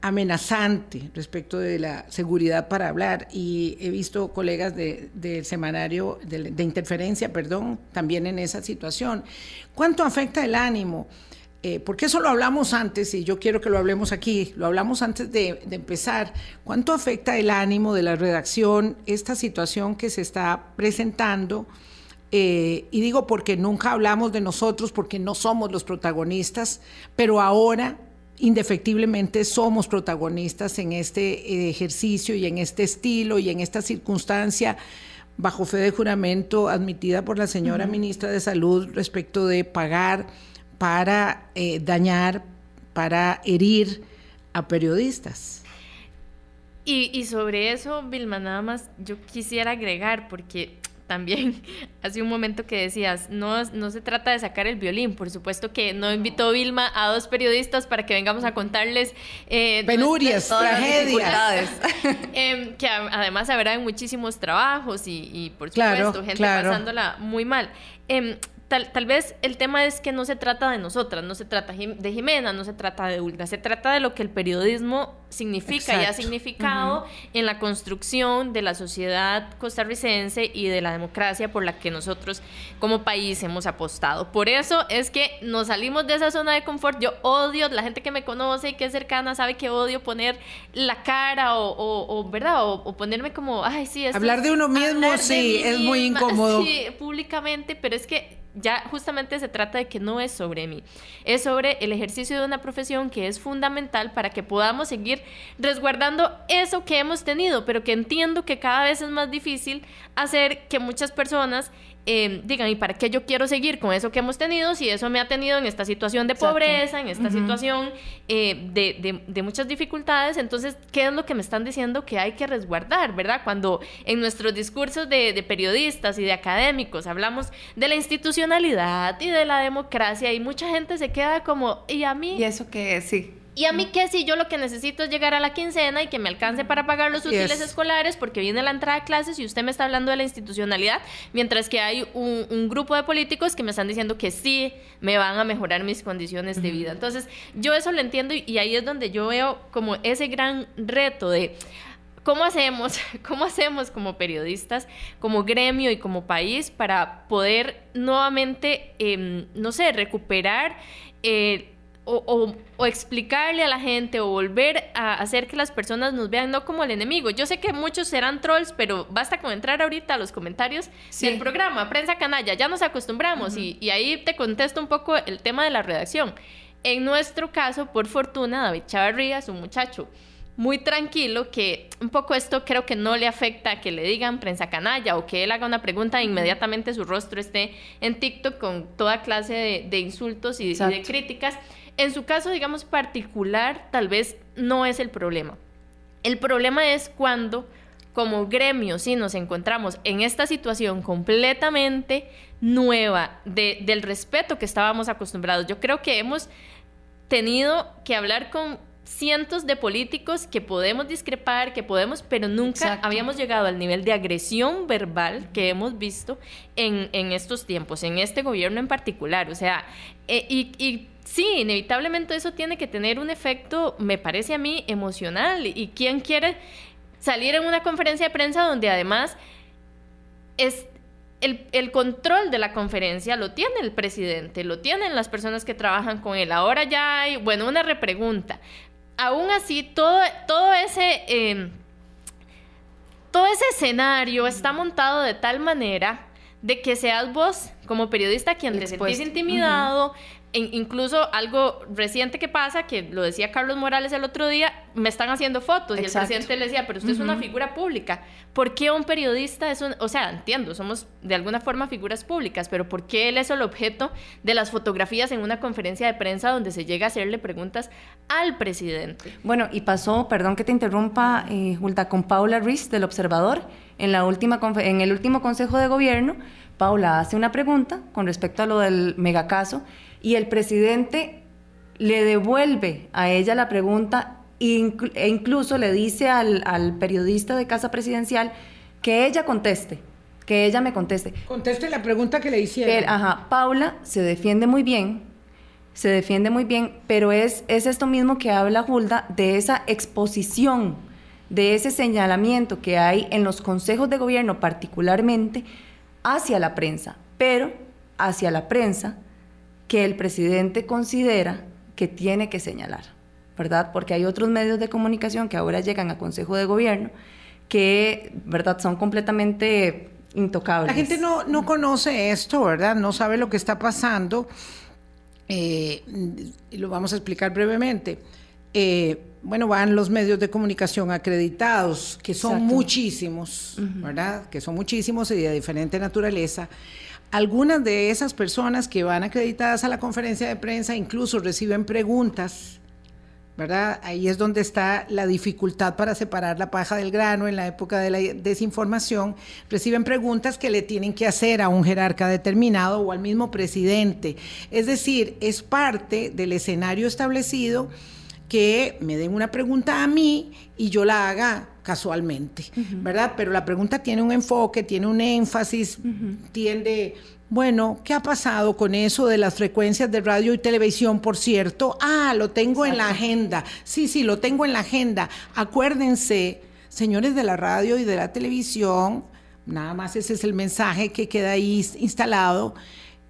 amenazante respecto de la seguridad para hablar. Y he visto colegas del semanario de, de, interferencia, perdón, también en esa situación. ¿Cuánto afecta el ánimo? Eh, porque eso lo hablamos antes y yo quiero que lo hablemos aquí, lo hablamos antes de, empezar. ¿Cuánto afecta el ánimo de la redacción esta situación que se está presentando? Eh, y digo porque nunca hablamos de nosotros, porque no somos los protagonistas, pero ahora indefectiblemente somos protagonistas en este eh, ejercicio y en este estilo y en esta circunstancia bajo fe de juramento admitida por la señora ministra de Salud respecto de pagar para eh, dañar, para herir a periodistas. Y, sobre eso, Vilma, nada más yo quisiera agregar, porque también hace un momento que decías, no, no se trata de sacar el violín, por supuesto que no invitó Vilma a dos periodistas para que vengamos a contarles... Eh, Penurias, tragedias. Em, que además habrá muchísimos trabajos y, por supuesto gente pasándola muy mal. Em, Tal, vez el tema es que no se trata de nosotras, no se trata de Jimena, no se trata de Ulga, se trata de lo que el periodismo significa y ha significado en la construcción de la sociedad costarricense y de la democracia por la que nosotros como país hemos apostado. Por eso es que nos salimos de esa zona de confort. Yo odio, la gente que me conoce y que es cercana sabe que odio poner la cara o, ¿verdad? O, ponerme como, ay, sí, Hablar de uno mismo, sí, es muy incómodo. Sí, públicamente, pero es que ya justamente se trata de que no es sobre mí, es sobre el ejercicio de una profesión que es fundamental para que podamos seguir resguardando eso que hemos tenido, pero que entiendo que cada vez es más difícil hacer que muchas personas eh, digan, ¿y para qué yo quiero seguir con eso que hemos tenido si eso me ha tenido en esta situación de pobreza, en esta situación eh, de, muchas dificultades? Entonces, ¿qué es lo que me están diciendo que hay que resguardar, verdad? Cuando en nuestros discursos de, periodistas y de académicos hablamos de la institucionalidad y de la democracia y mucha gente se queda como, ¿y a mí? ¿Y eso qué es? Sí. Y a mí que si yo lo que necesito es llegar a la quincena y que me alcance para pagar los útiles escolares porque viene la entrada a clases y usted me está hablando de la institucionalidad, mientras que hay un, grupo de políticos que me están diciendo que sí me van a mejorar mis condiciones de vida. Entonces, yo eso lo entiendo y, ahí es donde yo veo como ese gran reto de ¿cómo hacemos, cómo hacemos como periodistas, como gremio y como país para poder nuevamente, em, no sé, recuperar eh, o, explicarle a la gente o volver a hacer que las personas nos vean no como el enemigo. Yo sé que muchos serán trolls, pero basta con entrar ahorita a los comentarios del programa, Prensa Canalla, ya nos acostumbramos y, y, ahí te contesto un poco el tema de la redacción. En nuestro caso, por fortuna, David Chavarría es un muchacho muy tranquilo que un poco esto creo que no le afecta a que le digan prensa canalla o que él haga una pregunta e inmediatamente su rostro esté en TikTok con toda clase de, insultos y de críticas. En su caso, digamos, particular, tal vez no es el problema. El problema es cuando, como gremio, sí nos encontramos en esta situación completamente nueva del respeto que estábamos acostumbrados. Yo creo que hemos tenido que hablar con cientos de políticos que podemos discrepar, que podemos, pero nunca habíamos llegado al nivel de agresión verbal que hemos visto en, estos tiempos, en este gobierno en particular. O sea, eh, y sí, inevitablemente eso tiene que tener un efecto, me parece a mí, emocional. ¿Y quién quiere salir en una conferencia de prensa donde además es el, control de la conferencia lo tiene el presidente, lo tienen las personas que trabajan con él. Ahora ya hay, bueno, una repregunta. Aún así, todo, todo ese... Em, todo ese escenario está montado de tal manera de que seas vos como periodista quien te sentís intimidado, incluso algo reciente que pasa, que lo decía Carlos Morales el otro día, me están haciendo fotos y el presidente le decía, pero usted es una figura pública. ¿Por qué un periodista es un, o sea, entiendo, somos de alguna forma figuras públicas, pero ¿por qué él es el objeto de las fotografías en una conferencia de prensa donde se llega a hacerle preguntas al presidente? Bueno, y pasó, perdón que te interrumpa, eh, con Paula Ruiz del Observador, en, la última en el último Consejo de Gobierno, Paula hace una pregunta con respecto a lo del megacaso y el presidente le devuelve a ella la pregunta e incluso le dice al, periodista de Casa Presidencial que ella conteste, que ella me conteste. Conteste la pregunta que le hicieron. ajá, Paula se defiende muy bien, se defiende muy bien, pero es, es esto mismo que habla Hulda de esa exposición, de ese señalamiento que hay en los consejos de gobierno particularmente hacia la prensa, pero hacia la prensa que el presidente considera que tiene que señalar, ¿verdad? Porque hay otros medios de comunicación que ahora llegan a Consejo de Gobierno que, ¿verdad?, son completamente intocables. La gente no, no conoce esto, ¿verdad? No sabe lo que está pasando. Eh, lo vamos a explicar brevemente. Eh, bueno, van los medios de comunicación acreditados, que son muchísimos, ¿verdad? Que son muchísimos y de diferente naturaleza. Algunas de esas personas que van acreditadas a la conferencia de prensa incluso reciben preguntas ¿verdad? Ahí es donde está la dificultad para separar la paja del grano en la época de la desinformación. Reciben preguntas que le tienen que hacer a un jerarca determinado o al mismo presidente. Es decir, es parte del escenario establecido que me den una pregunta a mí y yo la haga casualmente, ¿verdad? Pero la pregunta tiene un enfoque, tiene un énfasis, tiende bueno, ¿qué ha pasado con eso de las frecuencias de radio y televisión, por cierto? Ah, lo tengo en la agenda. Sí, sí, lo tengo en la agenda. Acuérdense, señores de la radio y de la televisión, nada más ese es el mensaje que queda ahí instalado,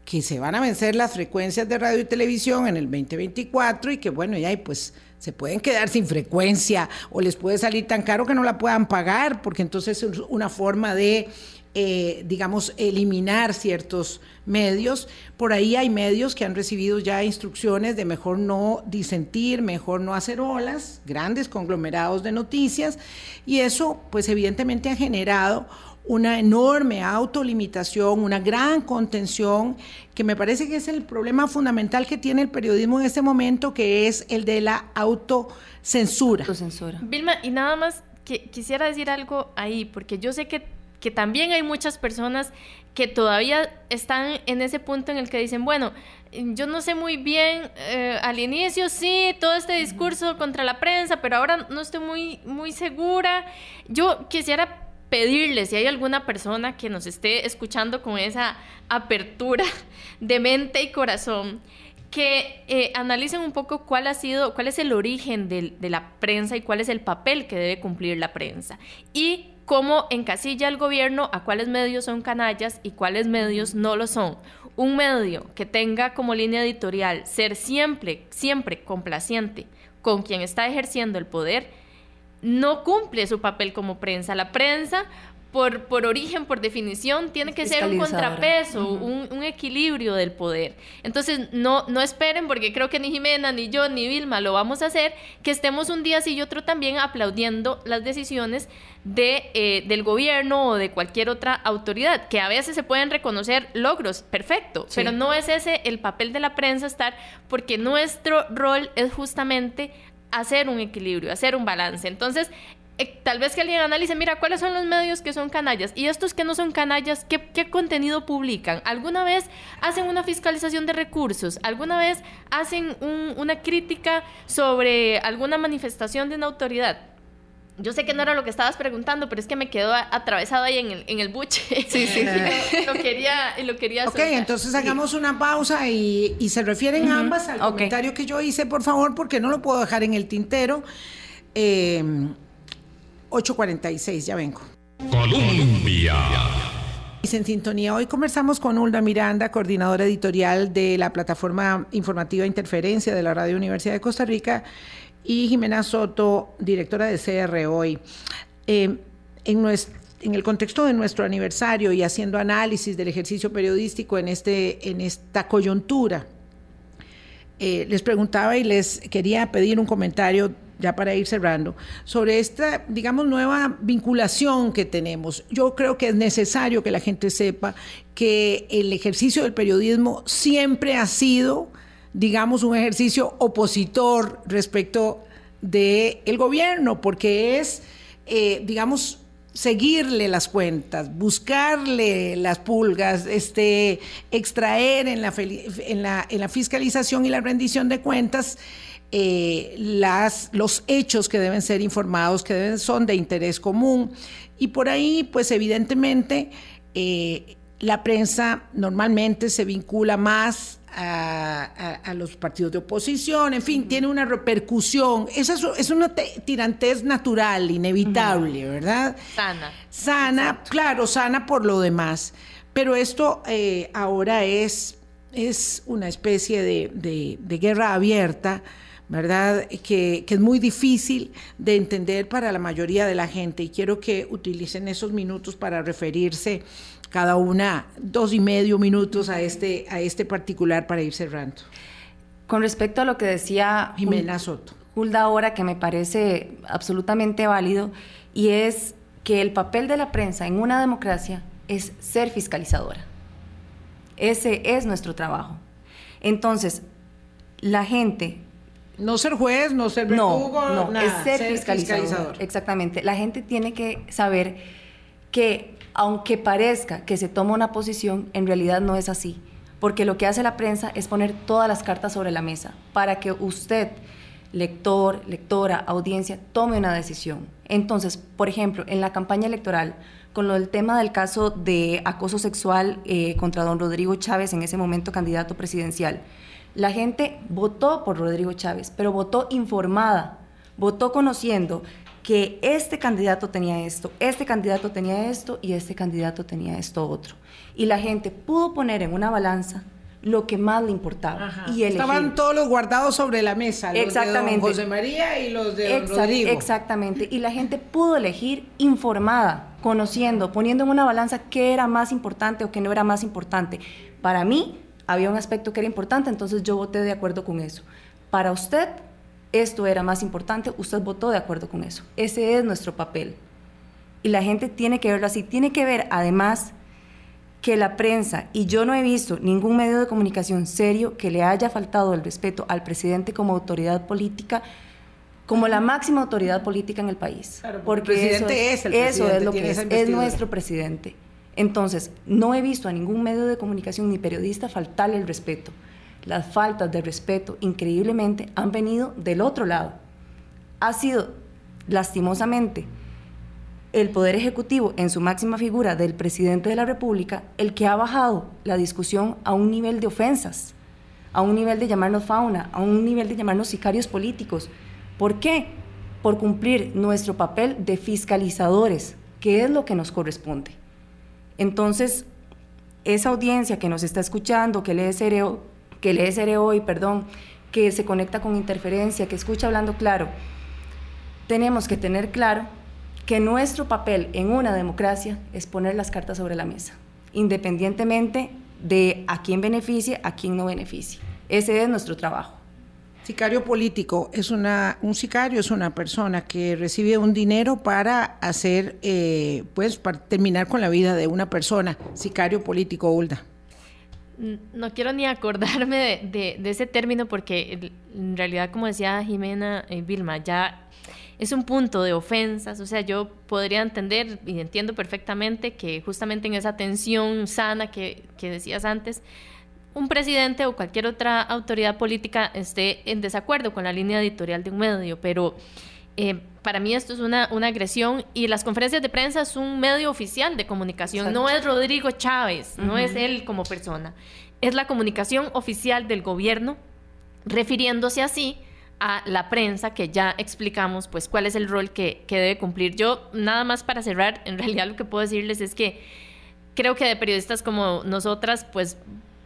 que se van a vencer las frecuencias de radio y televisión en el 2024 y que bueno, ya pues se pueden quedar sin frecuencia o les puede salir tan caro que no la puedan pagar, porque entonces es una forma de eh, digamos, eliminar ciertos medios. Por ahí hay medios que han recibido ya instrucciones de mejor no disentir, mejor no hacer olas, grandes conglomerados de noticias, y eso, pues evidentemente ha generado una enorme autolimitación, una gran contención, que me parece que es el problema fundamental que tiene el periodismo en este momento, que es el de la autocensura. autocensura. Vilma, y nada más que quisiera decir algo ahí, porque yo sé que que también hay muchas personas que todavía están en ese punto en el que dicen, bueno, yo no sé muy bien, eh, al inicio sí, todo este discurso contra la prensa, pero ahora no estoy muy, muy segura. Yo quisiera pedirle si hay alguna persona que nos esté escuchando con esa apertura de mente y corazón, que eh, analicen un poco cuál ha sido, cuál es el origen de, de la prensa y cuál es el papel que debe cumplir la prensa. Y cómo encasilla el gobierno a cuáles medios son canallas y cuáles medios no lo son. Un medio que tenga como línea editorial ser siempre, siempre complaciente con quien está ejerciendo el poder, no cumple su papel como prensa. La prensa por, origen, por definición, tiene que ser un contrapeso, un, equilibrio del poder. Entonces, no, no esperen, porque creo que ni Jimena, ni yo, ni Vilma lo vamos a hacer, que estemos un día sí y otro también aplaudiendo las decisiones de, eh, del gobierno o de cualquier otra autoridad, que a veces se pueden reconocer logros, perfecto, pero no es ese el papel de la prensa estar, porque nuestro rol es justamente hacer un equilibrio, hacer un balance. Entonces, eh, tal vez que alguien analice, mira, ¿cuáles son los medios que son canallas? Y estos que no son canallas, ¿qué, contenido publican? ¿Alguna vez hacen una fiscalización de recursos? ¿Alguna vez hacen una crítica sobre alguna manifestación de una autoridad? Yo sé que no era lo que estabas preguntando, pero es que me quedó atravesado ahí en el, en el buche. Sí, sí. lo quería, lo quería Ok, entonces hagamos una pausa y, se refieren ambas al comentario que yo hice, por favor, porque no lo puedo dejar en el tintero. Eh, 8.46, ya vengo. Colombia. En sintonía, hoy conversamos con Ulda Miranda, coordinadora editorial de la plataforma informativa Interferencia de la Radio Universidad de Costa Rica, y Jimena Soto, directora de CR Hoy. Eh, en, el contexto de nuestro aniversario y haciendo análisis del ejercicio periodístico en, este, esta coyuntura, eh, les preguntaba y les quería pedir un comentario ya para ir cerrando, sobre esta, digamos, nueva vinculación que tenemos. Yo creo que es necesario que la gente sepa que el ejercicio del periodismo siempre ha sido, digamos, un ejercicio opositor respecto del el gobierno, porque es, eh, digamos, seguirle las cuentas, buscarle las pulgas, este, extraer en la, en la, en la fiscalización y la rendición de cuentas eh, las, los hechos que deben ser informados, que deben, son de interés común. Y por ahí, pues evidentemente, eh, la prensa normalmente se vincula más a, los partidos de oposición, en fin, tiene una repercusión. Esa es, una tirantez natural, inevitable, ¿verdad? Sana. Sana, claro, sana por lo demás. Pero esto eh, ahora es, es una especie de, guerra abierta. ¿verdad? Que, que, es muy difícil de entender para la mayoría de la gente y quiero que utilicen esos minutos para referirse cada una dos y medio minutos a este, a este particular para ir cerrando. Con respecto a lo que decía Jimena Soto. Hulda ahora, que me parece absolutamente válido, y es que el papel de la prensa en una democracia es ser fiscalizadora. Ese es nuestro trabajo. Entonces, la gente... No ser juez, no ser verdugo, no, no, es ser, fiscalizador. Exactamente. La gente tiene que saber que aunque parezca que se toma una posición, en realidad no es así. Porque lo que hace la prensa es poner todas las cartas sobre la mesa para que usted, lector, lectora, audiencia, tome una decisión. Entonces, por ejemplo, en la campaña electoral, con lo del tema del caso de acoso sexual eh, contra don Rodrigo Chávez, en ese momento candidato presidencial, la gente votó por Rodrigo Chávez, pero votó informada, votó conociendo que este candidato tenía esto, este candidato tenía esto y este candidato tenía esto otro. Y la gente pudo poner en una balanza lo que más le importaba. Y Estaban todos los guardados sobre la mesa, los exactamente. de José María y los de Rodrigo. Exactamente. Y la gente pudo elegir informada, conociendo, poniendo en una balanza qué era más importante o qué no era más importante. Para mí había un aspecto que era importante, entonces yo voté de acuerdo con eso. Para usted esto era más importante, usted votó de acuerdo con eso. Ese es nuestro papel. Y la gente tiene que verlo así. Tiene que ver, además, que la prensa, y yo no he visto ningún medio de comunicación serio que le haya faltado el respeto al presidente como autoridad política, como la máxima autoridad política en el país. porque el presidente es, el eso es lo que es, es nuestro presidente. Entonces, no he visto a ningún medio de comunicación ni periodista faltarle el respeto las faltas de respeto increíblemente han venido del otro lado. Ha sido, lastimosamente, el Poder Ejecutivo, en su máxima figura del presidente de la República, el que ha bajado la discusión a un nivel de ofensas, a un nivel de llamarnos fauna, a un nivel de llamarnos sicarios políticos. ¿Por qué? Por cumplir nuestro papel de fiscalizadores, que es lo que nos corresponde. Entonces, esa audiencia que nos está escuchando, que lee Cereo, que lee hoy, perdón, que se conecta con interferencia, que escucha hablando claro, tenemos que tener claro que nuestro papel en una democracia es poner las cartas sobre la mesa, independientemente de a quién beneficie, a quién no beneficie. Ese es nuestro trabajo. Sicario político es una, un sicario es una persona que recibe un dinero para hacer, eh, pues, para terminar con la vida de una persona. Sicario político, Ulda no quiero ni acordarme de, ese término porque en realidad, como decía Jimena eh, Vilma, ya es un punto de ofensas, o sea, yo podría entender y entiendo perfectamente que justamente en esa tensión sana que, que decías antes, un presidente o cualquier otra autoridad política esté en desacuerdo con la línea editorial de un medio, pero eh, para mí esto es una, una, agresión y las conferencias de prensa es un medio oficial de comunicación, no es Rodrigo Chávez, no es él como persona, es la comunicación oficial del gobierno refiriéndose así a la prensa que ya explicamos pues cuál es el rol que, que debe cumplir. Yo nada más para cerrar, en realidad lo que puedo decirles es que creo que de periodistas como nosotras pues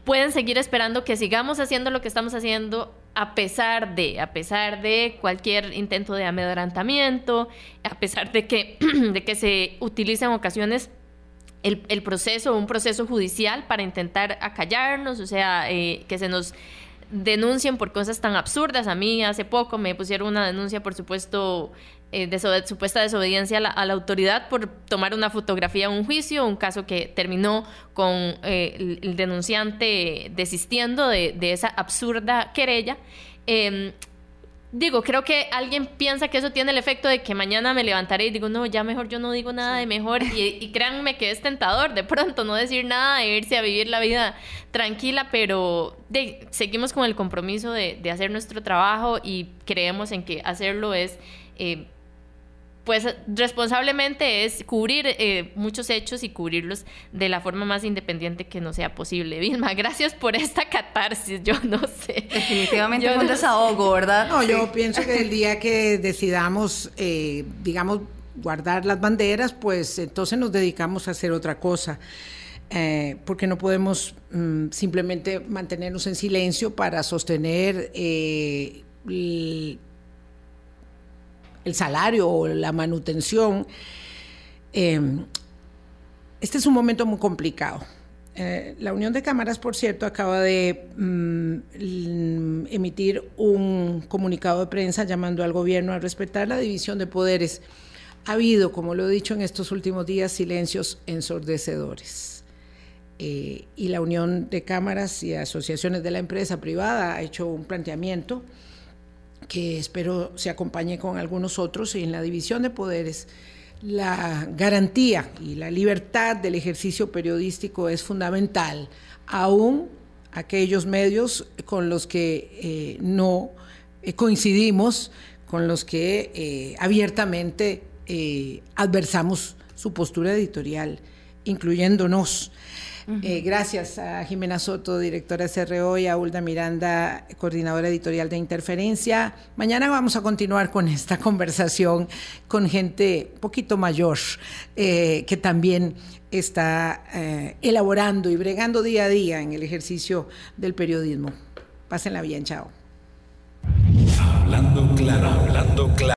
pueden seguir esperando que sigamos haciendo lo que estamos haciendo a pesar de, a pesar de cualquier intento de amedrentamiento, a pesar de que, de que se utiliza en ocasiones el, el, proceso, un proceso judicial para intentar acallarnos, o sea, eh, que se nos denuncien por cosas tan absurdas. A mí hace poco me pusieron una denuncia, por supuesto, eh, de supuesta desobediencia a la, autoridad por tomar una fotografía en un juicio, un caso que terminó con eh, el, denunciante desistiendo de, esa absurda querella. Em, digo, creo que alguien piensa que eso tiene el efecto de que mañana me levantaré y digo, no, ya mejor yo no digo nada de mejor. Y, créanme que es tentador de pronto no decir nada, e irse a vivir la vida tranquila, pero seguimos con el compromiso de, hacer nuestro trabajo y creemos en que hacerlo es... Eh, pues responsablemente es cubrir eh, muchos hechos y cubrirlos de la forma más independiente que no sea posible. Vilma, gracias por esta catarsis, yo no sé. Definitivamente fue un desahogo, ¿verdad? No, yo pienso que el día que decidamos, eh, digamos, guardar las banderas, pues entonces nos dedicamos a hacer otra cosa. Eh, porque no podemos mm, simplemente mantenernos en silencio para sostener el, el salario o la manutención. Em, este es un momento muy complicado. Eh, la Unión de Cámaras, por cierto, acaba de mm, emitir un comunicado de prensa llamando al gobierno a respetar la división de poderes. Ha habido, como lo he dicho en estos últimos días, silencios ensordecedores. Eh, y la Unión de Cámaras y Asociaciones de la Empresa Privada ha hecho un planteamiento que espero se acompañe con algunos otros, en la división de poderes la garantía y la libertad del ejercicio periodístico es fundamental, aún aquellos medios con los que eh, no eh, coincidimos, con los que eh, abiertamente adversamos su postura editorial, incluyéndonos. Eh, gracias a Jimena Soto, directora de CRO, y a Ulda Miranda, coordinadora editorial de Interferencia. Mañana vamos a continuar con esta conversación con gente un poquito mayor eh, que también está eh, elaborando y bregando día a día en el ejercicio del periodismo. Pásenla bien, chao. Hablando claro, hablando claro.